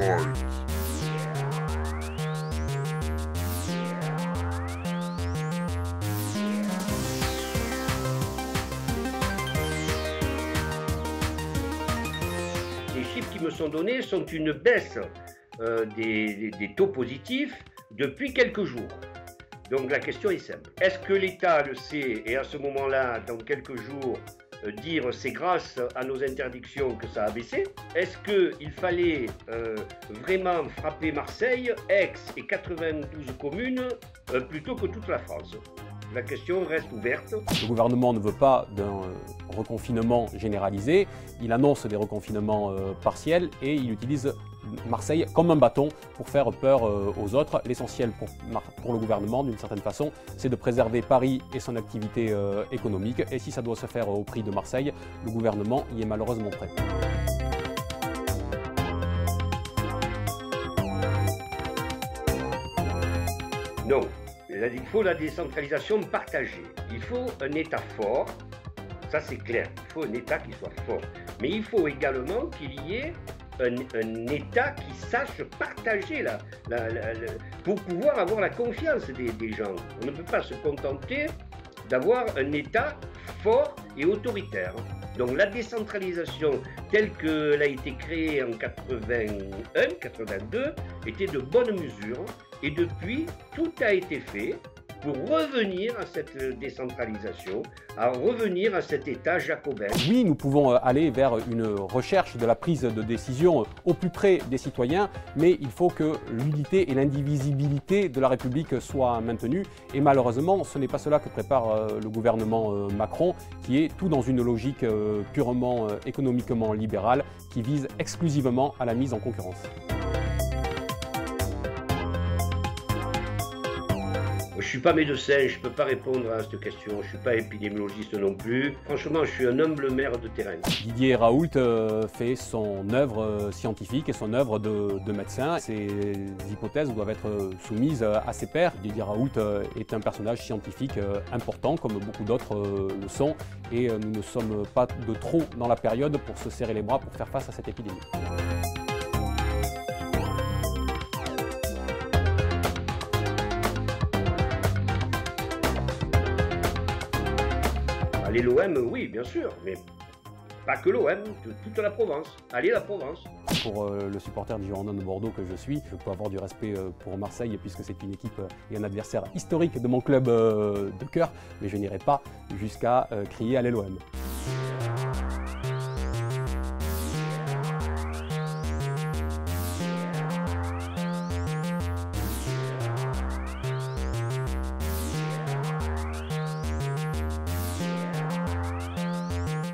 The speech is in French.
Les chiffres qui me sont donnés sont une baisse euh, des, taux positifs depuis quelques jours. Donc la question est simple. Est-ce que l'État le sait et à ce moment-là, dans quelques jours, dire c'est grâce à nos interdictions que ça a baissé. Est-ce qu'il fallait euh, vraiment frapper Marseille, Aix et 92 communes euh, plutôt que toute la France? La question reste ouverte. Le gouvernement ne veut pas d'un reconfinement généralisé, il annonce des reconfinements partiels et il utilise Marseille comme un bâton pour faire peur euh, aux autres. L'essentiel pour, pour, le gouvernement, d'une certaine façon, c'est de préserver Paris et son activité euh, économique. Et si ça doit se faire au prix de Marseille, le gouvernement y est malheureusement prêt. Non, il faut la décentralisation partagée. Il faut un État fort, ça c'est clair. Il faut un État qui soit fort. Mais il faut également qu'il y ait un, État qui sache partager pour pouvoir avoir la confiance des gens. On ne peut pas se contenter d'avoir un État fort et autoritaire. Donc la décentralisation telle qu'elle a été créée en 81, 82 était de bonne mesure et depuis tout a été fait pour revenir à cette décentralisation, à revenir à cet État jacobin. Oui, nous pouvons euh, aller vers une recherche de la prise de décision au plus près des citoyens, mais il faut que l'unité et l'indivisibilité de la République soient maintenues. Et malheureusement, ce n'est pas cela que prépare euh, le gouvernement euh, Macron, qui est tout dans une logique purement économiquement libérale, qui vise exclusivement à la mise en concurrence. Je suis pas médecin, je peux pas répondre à cette question. Je suis pas épidémiologiste non plus. Franchement, je suis un humble maire de terrain. Didier Raoult euh, fait son œuvre euh, scientifique et son œuvre de, médecin. Ses hypothèses doivent être euh, soumises à ses pairs. Didier Raoult est un personnage scientifique important, comme beaucoup d'autres le sont, et nous ne sommes pas de trop dans la période pour se serrer les bras pour faire face à cette épidémie. Allez l'OM, oui, bien sûr, mais pas que l'OM, toute la Provence. Allez la Provence. Pour euh, le supporter du Girondin de Bordeaux que je suis, je peux avoir du respect euh, pour Marseille puisque c'est une équipe et un adversaire historique de mon club euh, de cœur, mais je n'irai pas jusqu'à crier Allez l'OM.